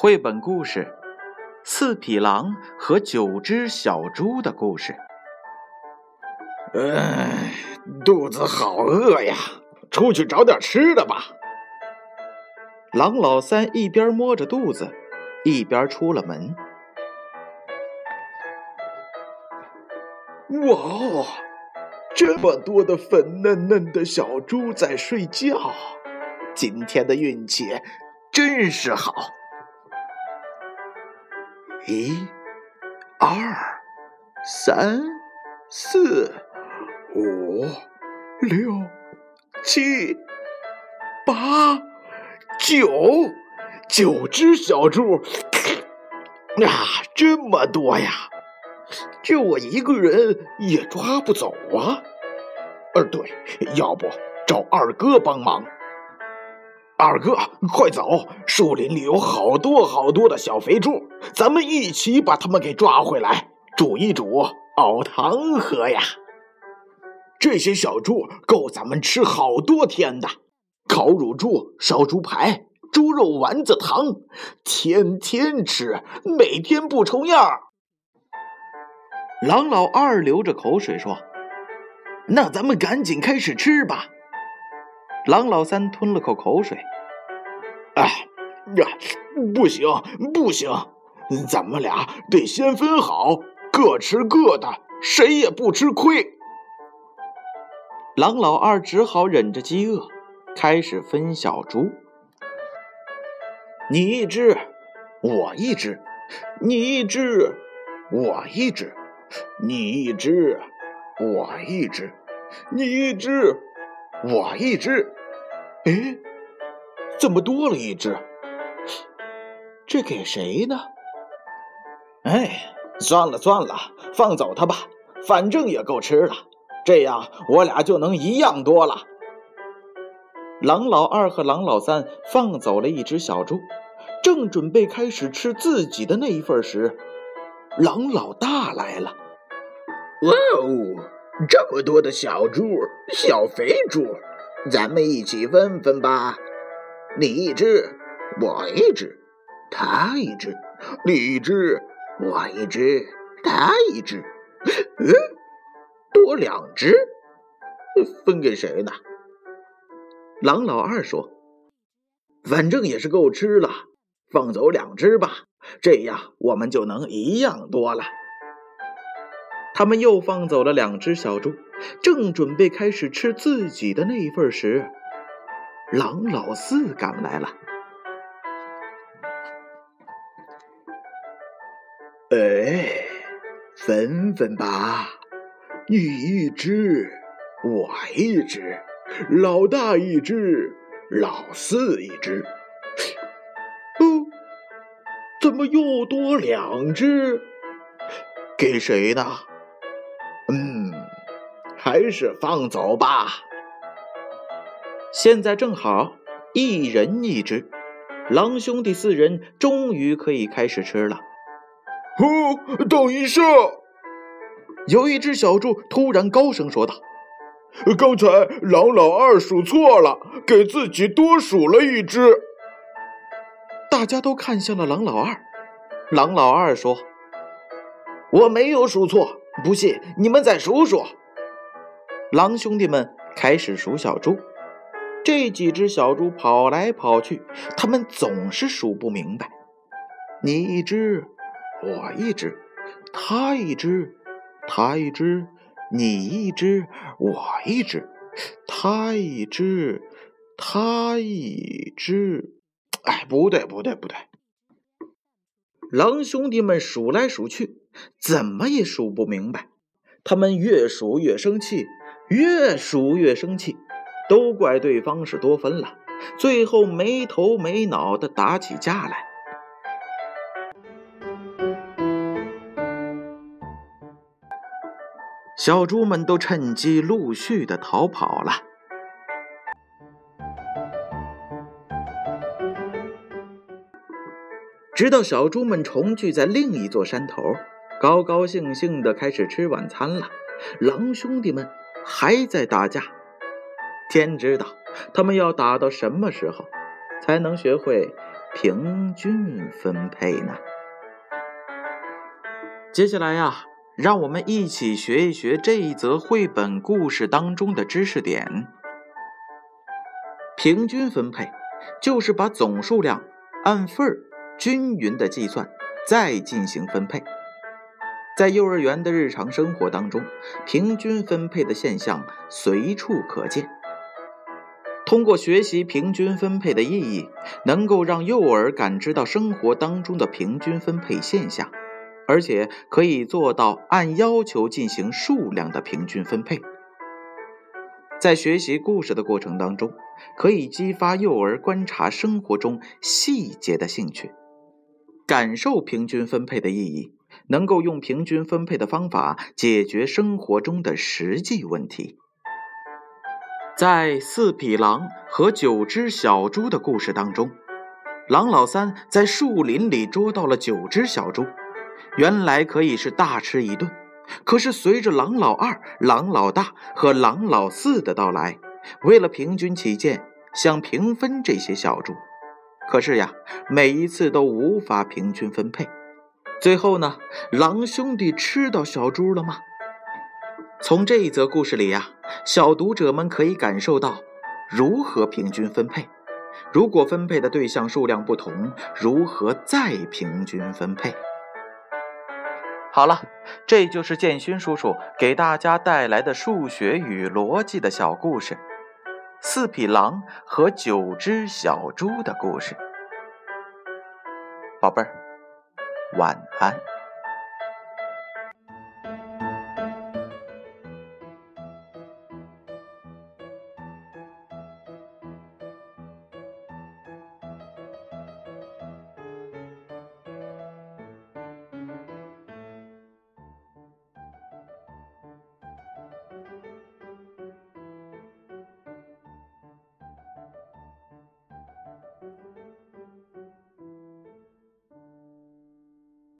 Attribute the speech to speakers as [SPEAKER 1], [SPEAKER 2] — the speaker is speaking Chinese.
[SPEAKER 1] 绘本故事《四匹狼和九只小猪的故事》。
[SPEAKER 2] 唉，肚子好饿呀，出去找点吃的吧。
[SPEAKER 1] 狼老三一边摸着肚子，一边出了门。
[SPEAKER 2] 哇哦，这么多的粉嫩嫩的小猪在睡觉，今天的运气真是好。一、二、三、四、五、六、七、八、九，九只小猪，啊，这么多呀！就我一个人也抓不走啊。呃，对，要不找二哥帮忙。二哥，快走！树林里有好多好多的小肥猪，咱们一起把它们给抓回来，煮一煮，熬汤喝呀。这些小猪够咱们吃好多天的，烤乳猪、烧猪排、猪肉丸子汤，天天吃，每天不重样。
[SPEAKER 1] 狼老二流着口水说：“
[SPEAKER 2] 那咱们赶紧开始吃吧。”
[SPEAKER 1] 狼老三吞了口口水，
[SPEAKER 2] 哎呀，不行不行，咱们俩得先分好，各吃各的，谁也不吃亏。
[SPEAKER 1] 狼老二只好忍着饥饿，开始分小猪。
[SPEAKER 2] 你一只，我一只；你一只，我一只；你一只，我一只；你一只，我一只。哎，怎么多了一只？这给谁呢？哎，算了算了，放走它吧，反正也够吃了。这样我俩就能一样多了。
[SPEAKER 1] 狼老二和狼老三放走了一只小猪，正准备开始吃自己的那一份时，狼老大来了。
[SPEAKER 3] 哇哦，这么多的小猪，小肥猪！咱们一起分分吧，你一只，我一只，他一只，你一只，我一只，他一只，嗯，多两只，分给谁呢？
[SPEAKER 1] 狼老二说：“
[SPEAKER 2] 反正也是够吃了，放走两只吧，这样我们就能一样多了。”
[SPEAKER 1] 他们又放走了两只小猪，正准备开始吃自己的那份时，狼老四赶来了。
[SPEAKER 2] 哎，分分吧，你一只，我一只，老大一只，老四一只。哦，怎么又多两只？给谁呢？嗯，还是放走吧。
[SPEAKER 1] 现在正好一人一只，狼兄弟四人终于可以开始吃了。
[SPEAKER 2] 哦，等一下！
[SPEAKER 1] 有一只小猪突然高声说道：“
[SPEAKER 2] 刚才狼老二数错了，给自己多数了一只。”
[SPEAKER 1] 大家都看向了狼老二。狼老二说：“
[SPEAKER 2] 我没有数错。”不信，你们再数数。
[SPEAKER 1] 狼兄弟们开始数小猪，这几只小猪跑来跑去，他们总是数不明白。你一只，我一只，他一只，他一只，你一只，我一只，他一只，他一只。
[SPEAKER 2] 哎，不对，不对，不对！
[SPEAKER 1] 狼兄弟们数来数去。怎么也数不明白，他们越数越生气，越数越生气，都怪对方是多分了，最后没头没脑的打起架来。小猪们都趁机陆续的逃跑了。直到小猪们重聚在另一座山头。高高兴兴的开始吃晚餐了，狼兄弟们还在打架，天知道他们要打到什么时候，才能学会平均分配呢？接下来呀，让我们一起学一学这一则绘本故事当中的知识点。平均分配就是把总数量按份儿均匀的计算，再进行分配。在幼儿园的日常生活当中，平均分配的现象随处可见。通过学习平均分配的意义，能够让幼儿感知到生活当中的平均分配现象，而且可以做到按要求进行数量的平均分配。在学习故事的过程当中，可以激发幼儿观察生活中细节的兴趣，感受平均分配的意义，能够用平均分配的方法解决生活中的实际问题。在四匹狼和九只小猪的故事当中，狼老三在树林里捉到了九只小猪，原来可以是大吃一顿。可是随着狼老二、狼老大和狼老四的到来，为了平均起见，想平分这些小猪，可是呀，每一次都无法平均分配。最后呢，狼兄弟吃到小猪了吗？从这一则故事里呀，小读者们可以感受到如何平均分配。如果分配的对象数量不同，如何再平均分配？好了，这就是建勋叔叔给大家带来的数学与逻辑的小故事——四匹狼和九只小猪的故事。宝贝儿，晚安。